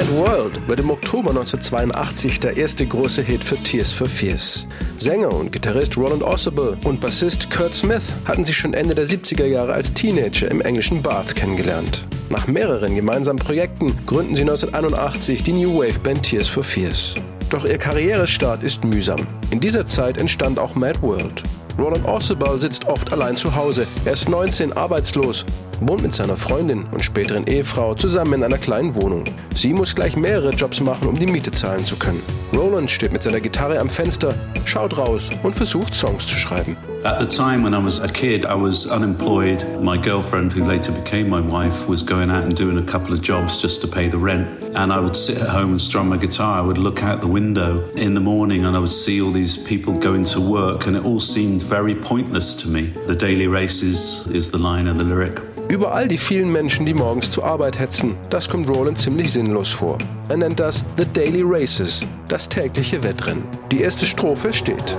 Mad World wird im Oktober 1982 der erste große Hit für Tears for Fears. Sänger und Gitarrist Roland Ossable und Bassist Kurt Smith hatten sich schon Ende der 70er Jahre als Teenager im englischen Bath kennengelernt. Nach mehreren gemeinsamen Projekten gründen sie 1981 die New Wave Band Tears for Fears. Doch ihr Karrierestart ist mühsam. In dieser Zeit entstand auch Mad World. Roland Orsibal sitzt oft allein zu Hause. Er ist 19, arbeitslos, wohnt mit seiner Freundin und späteren Ehefrau zusammen in einer kleinen Wohnung. Sie muss gleich mehrere Jobs machen, um die Miete zahlen zu können. Roland steht mit seiner Gitarre am Fenster, schaut raus und versucht Songs zu schreiben. At the time when I was a kid, I was unemployed. My girlfriend, who later became my wife, was going out and doing a couple of jobs just to pay the rent. And I would sit at home and strum my guitar. I would look out the window in the morning and I would see all these people going to work, and it all seemed very pointless to me. The daily races is the line of the lyric. Überall die vielen Menschen, die morgens zur Arbeit hetzen, das kommt Roland ziemlich sinnlos vor. Er nennt das The Daily Races, das tägliche Wettrennen. Die erste Strophe steht.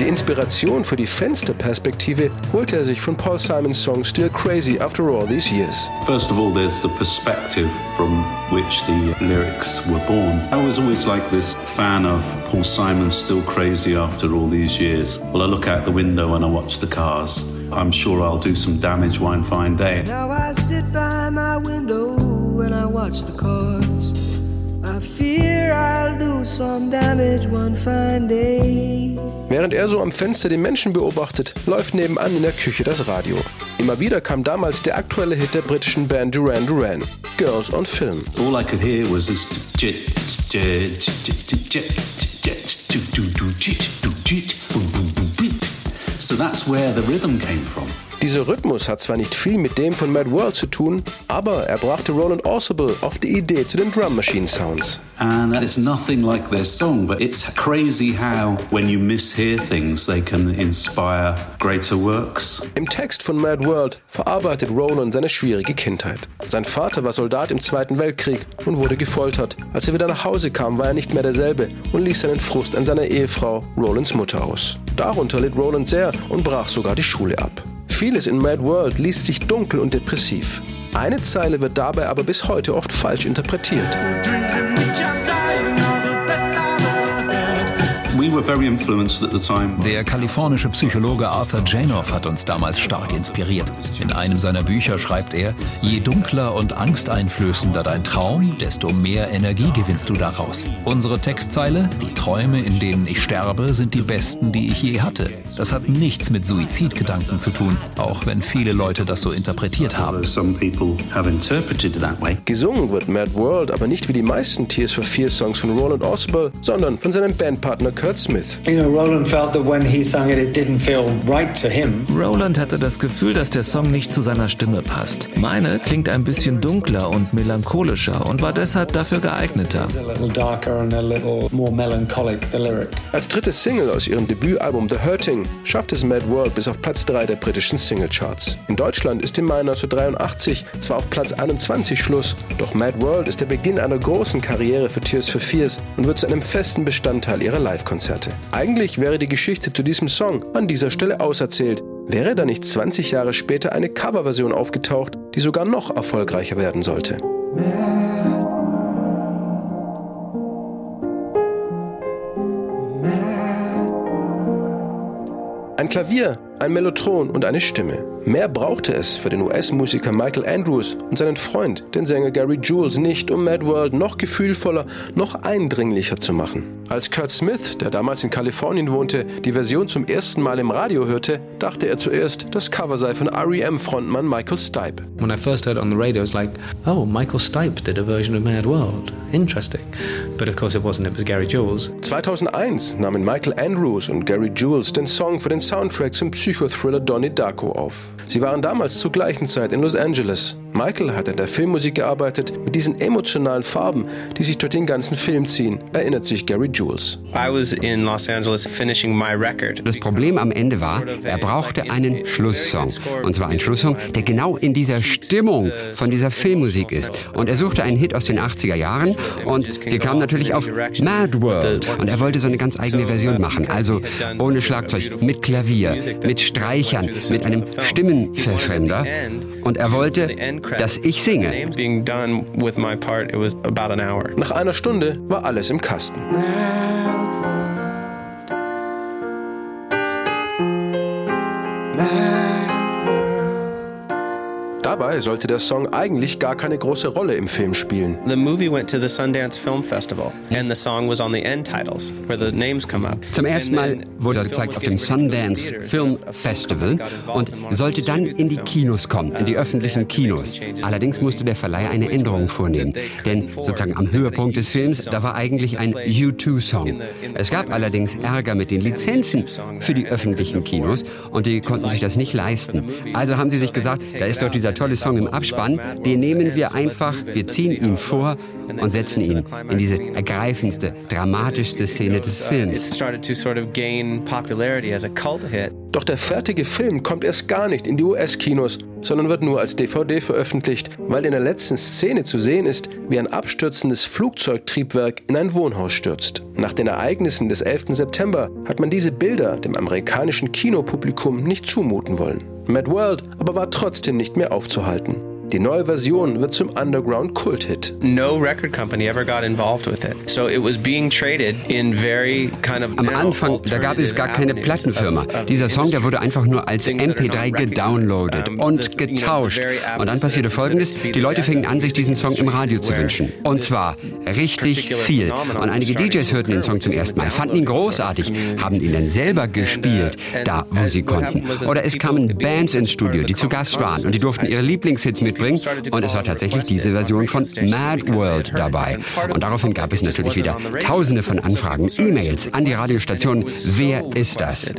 Die Inspiration für die Fensterperspektive holte er sich von Paul Simons Song Still Crazy After All These Years. First of all, there's the perspective from which the lyrics were born. I was always like this fan of Paul Simon's Still Crazy After All These Years. Well, I look out the window and I watch the cars. I'm sure I'll do some damage one fine day. Now I sit by my window and I watch the cars. I fear I'll do some damage one fine day. Während er so am Fenster den Menschen beobachtet, läuft nebenan in der Küche das Radio. Immer wieder kam damals der aktuelle Hit der britischen Band Duran Duran, Girls on Film. All I could hear was this So that's where the rhythm came from. Dieser Rhythmus hat zwar nicht viel mit dem von Mad World zu tun, aber er brachte Roland Orsable auf die Idee zu den Drum Machine Sounds. And it's nothing like their song, but it's crazy how, when you mishear things, they can inspire greater works. Im Text von Mad World verarbeitet Roland seine schwierige Kindheit. Sein Vater war Soldat im Zweiten Weltkrieg und wurde gefoltert. Als er wieder nach Hause kam, war er nicht mehr derselbe und ließ seinen Frust an seiner Ehefrau, Rolands Mutter, aus. Darunter litt Roland sehr und brach sogar die Schule ab. Vieles in Mad World liest sich dunkel und depressiv. Eine Zeile wird dabei aber bis heute oft falsch interpretiert. Der kalifornische Psychologe Arthur Janoff hat uns damals stark inspiriert. In einem seiner Bücher schreibt er, je dunkler und angsteinflößender dein Traum, desto mehr Energie gewinnst du daraus. Unsere Textzeile, die Träume, in denen ich sterbe, sind die besten, die ich je hatte. Das hat nichts mit Suizidgedanken zu tun, auch wenn viele Leute das so interpretiert haben. Gesungen wird Mad World aber nicht wie die meisten Tears for Fears Songs von Roland Osborne, sondern von seinem Bandpartner Kurt Smith. You know, Roland felt that when he sang it, it didn't feel right to him. Roland hatte das Gefühl, dass der Song nicht zu seiner Stimme passt. Meine klingt ein bisschen dunkler und melancholischer und war deshalb dafür geeigneter. Als drittes Single aus ihrem Debütalbum The Hurting schafft es Mad World bis auf Platz 3 der britischen Singlecharts. In Deutschland ist im Mai 1983 zwar auf Platz 21 Schluss, doch Mad World ist der Beginn einer großen Karriere für Tears for Fears und wird zu einem festen Bestandteil ihrer Live-Konzerte. Eigentlich wäre die Geschichte zu diesem Song an dieser Stelle auserzählt. Wäre da nicht 20 Jahre später eine Coverversion aufgetaucht, die sogar noch erfolgreicher werden sollte? Ein Klavier, ein Mellotron und eine Stimme. Mehr brauchte es für den US-Musiker Michael Andrews und seinen Freund, den Sänger Gary Jules, nicht, um Mad World noch gefühlvoller, noch eindringlicher zu machen. Als Kurt Smith, der damals in Kalifornien wohnte, die Version zum ersten Mal im Radio hörte, dachte er zuerst, das Cover sei von REM-Frontmann Michael Stipe. When I first heard it on the radio, it was like, oh, Michael Stipe did a version of Mad World. Interesting. But of course it wasn't, it was Gary Jules. 2001 nahmen Michael Andrews und Gary Jules den Song für den Soundtrack zum Psychothriller Donnie Darko auf. Sie waren damals zur gleichen Zeit in Los Angeles. Michael hat an der Filmmusik gearbeitet, mit diesen emotionalen Farben, die sich durch den ganzen Film ziehen, erinnert sich Gary Jules. Das Problem am Ende war, er brauchte einen Schlusssong. Und zwar einen Schlusssong, der genau in dieser Stimmung von dieser Filmmusik ist. Und er suchte einen Hit aus den 80er Jahren und wir kamen natürlich auf Mad World. Und er wollte so eine ganz eigene Version machen. Also ohne Schlagzeug, mit Klavier, mit Streichern, mit einem Stimmenverfremder. Und er wollte, dass ich singe. Nach einer Stunde war alles im Kasten. Dabei sollte der Song eigentlich gar keine große Rolle im Film spielen. The movie went to the Sundance Film Festival and the song was on the end titles where the names come up. Zum ersten Mal wurde er gezeigt auf dem Sundance Film Festival und sollte dann in die Kinos kommen, in die öffentlichen Kinos. Allerdings musste der Verleih eine Änderung vornehmen, denn sozusagen am Höhepunkt des Films, da war eigentlich ein U2-Song. Es gab allerdings Ärger mit den Lizenzen für die öffentlichen Kinos und die konnten sich das nicht leisten. Also haben sie sich gesagt, da ist doch dieser tolle Song im Abspann, den nehmen wir einfach, wir ziehen ihn vor und setzen ihn in diese ergreifendste, dramatischste Szene des Films. Doch der fertige Film kommt erst gar nicht in die US-Kinos, sondern wird nur als DVD veröffentlicht, weil in der letzten Szene zu sehen ist, wie ein abstürzendes Flugzeugtriebwerk in ein Wohnhaus stürzt. Nach den Ereignissen des 11. September hat man diese Bilder dem amerikanischen Kinopublikum nicht zumuten wollen. Mad World aber war trotzdem nicht mehr aufzuhalten. Die neue Version wird zum Underground-Kult-Hit. No record company ever got involved with it. So it was being traded in very kind of Am Anfang, da gab es gar keine Plattenfirma. Dieser Song, der wurde einfach nur als MP3 gedownloadet und getauscht. Und dann passierte Folgendes, die Leute fingen an, sich diesen Song im Radio zu wünschen. Und zwar richtig viel. Und einige DJs hörten den Song zum ersten Mal, fanden ihn großartig, haben ihn dann selber gespielt, da wo sie konnten. Oder es kamen Bands ins Studio, die zu Gast waren und die durften ihre Lieblingshits mit mitbringen. Und es war tatsächlich diese Version von Mad World dabei. Und daraufhin gab es natürlich wieder tausende von Anfragen, E-Mails an die Radiostationen. Wer ist das?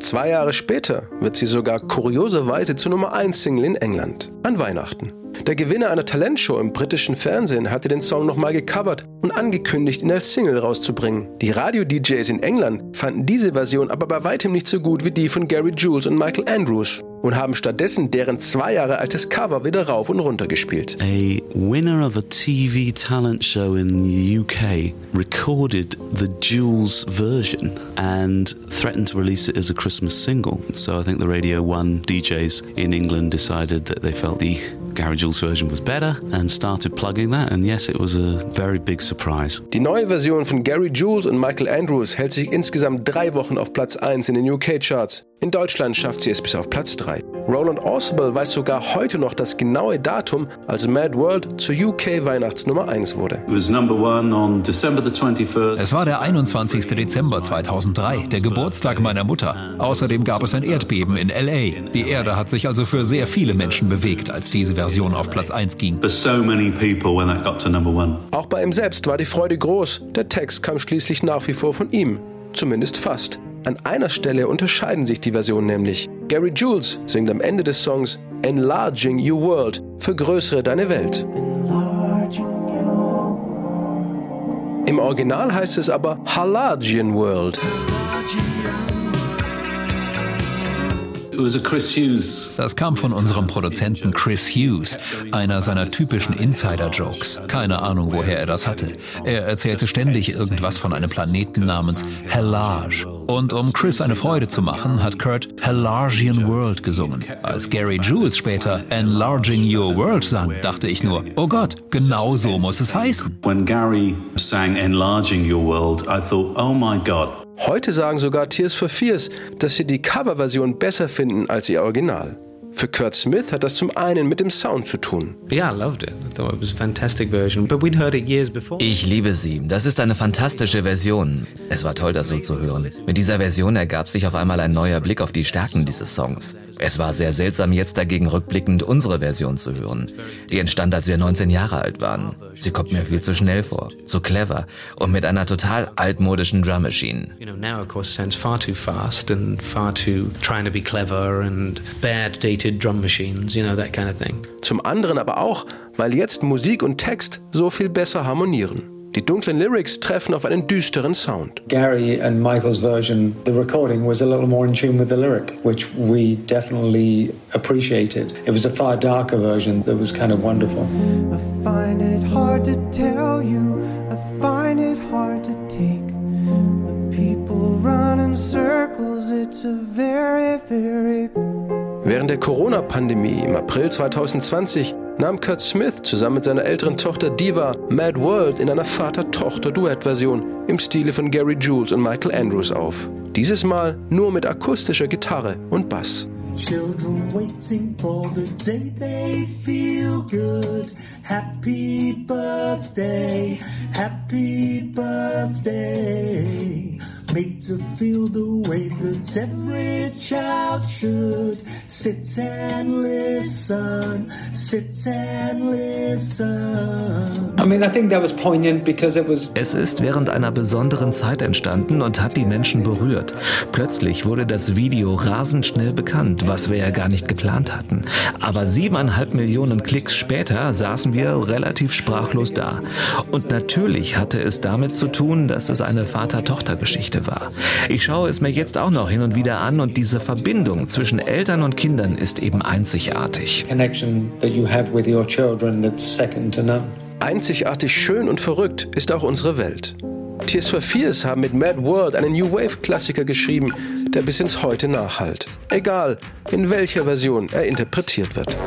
Zwei Jahre später wird sie sogar kurioserweise zur Nummer 1 Single in England. An Weihnachten. Der Gewinner einer Talentshow im britischen Fernsehen hatte den Song nochmal gecovert und angekündigt, ihn als Single rauszubringen. Die Radio-DJs in England fanden diese Version aber bei weitem nicht so gut wie die von Gary Jules und Michael Andrews und haben stattdessen deren zwei Jahre altes Cover wieder rauf und runter gespielt. A winner of a TV talent show in the UK recorded the Jules version and threatened to release it as a Christmas single. So I think the Radio 1 DJs in England decided that they felt the Gary Jules version was better and started plugging that. And yes, it was a very big surprise. Die neue Version von Gary Jules und Michael Andrews hält sich insgesamt drei Wochen auf Platz 1 in den UK-Charts. In Deutschland schafft sie es bis auf Platz 3. Roland Orsable weiß sogar heute noch das genaue Datum, als Mad World zur UK Weihnachtsnummer 1 wurde. Es war der 21. Dezember 2003, der Geburtstag meiner Mutter. Außerdem gab es ein Erdbeben in LA. Die Erde hat sich also für sehr viele Menschen bewegt, als diese Version auf Platz 1 ging. Auch bei ihm selbst war die Freude groß. Der Text kam schließlich nach wie vor von ihm. Zumindest fast. An einer Stelle unterscheiden sich die Versionen nämlich. Gary Jules singt am Ende des Songs Enlarging Your World, vergrößere deine Welt. Im Original heißt es aber Halagian World. Das kam von unserem Produzenten Chris Hughes, einer seiner typischen Insider-Jokes. Keine Ahnung, woher er das hatte. Er erzählte ständig irgendwas von einem Planeten namens Hellage. Und um Chris eine Freude zu machen, hat Kurt Hellargian World gesungen. Als Gary Jules später Enlarging Your World sang, dachte ich nur, oh Gott, genau so muss es heißen. When Gary sang Enlarging Your World, I thought, oh my God, Heute sagen sogar Tears for Fears, dass sie die Coverversion besser finden als ihr Original. Für Kurt Smith hat das zum einen mit dem Sound zu tun. Ich liebe sie. Das ist eine fantastische Version. Es war toll, das so zu hören. Mit dieser Version ergab sich auf einmal ein neuer Blick auf die Stärken dieses Songs. Es war sehr seltsam, jetzt dagegen rückblickend unsere Version zu hören. Die entstand, als wir 19 Jahre alt waren. Sie kommt mir viel zu schnell vor, zu clever und mit einer total altmodischen Drum Machine. You know, now of course sounds far too fast and far too trying to be clever and bad dated drum machines, you know, that kind of thing. Zum anderen aber auch, weil jetzt Musik und Text so viel besser harmonieren. Die dunklen Lyrics treffen auf einen düsteren Sound. Gary and Michael's version, the recording was a little more in tune with the lyric, which we definitely appreciated. It was a far darker version that was kind of wonderful. I find it hard to tell you, I find it hard to take. The people run in circles, it's a very, very. Während der Corona-Pandemie im April 2020 nahm Kurt Smith zusammen mit seiner älteren Tochter Diva Mad World in einer Vater-Tochter-Duett-Version im Stile von Gary Jules und Michael Andrews auf. Dieses Mal nur mit akustischer Gitarre und Bass. Children waiting for the day they feel good. Happy birthday, happy birthday. Made to feel the way that every child should. Sit and listen, sit and listen. I mean, I think that was poignant because it was. Es ist während einer besonderen Zeit entstanden und hat die Menschen berührt. Plötzlich wurde das Video rasend schnell bekannt, was wir ja gar nicht geplant hatten. Aber siebeneinhalb Millionen Klicks später saßen wir relativ sprachlos da. Und natürlich hatte es damit zu tun, dass es eine Vater-Tochter-Geschichte war. Ich schaue es mir jetzt auch noch hin und wieder an und diese Verbindung zwischen Eltern und Kindern ist eben einzigartig. Einzigartig schön und verrückt ist auch unsere Welt. Tears for Fears haben mit Mad World einen New Wave-Klassiker geschrieben, der bis ins Heute nachhallt. Egal, in welcher Version er interpretiert wird.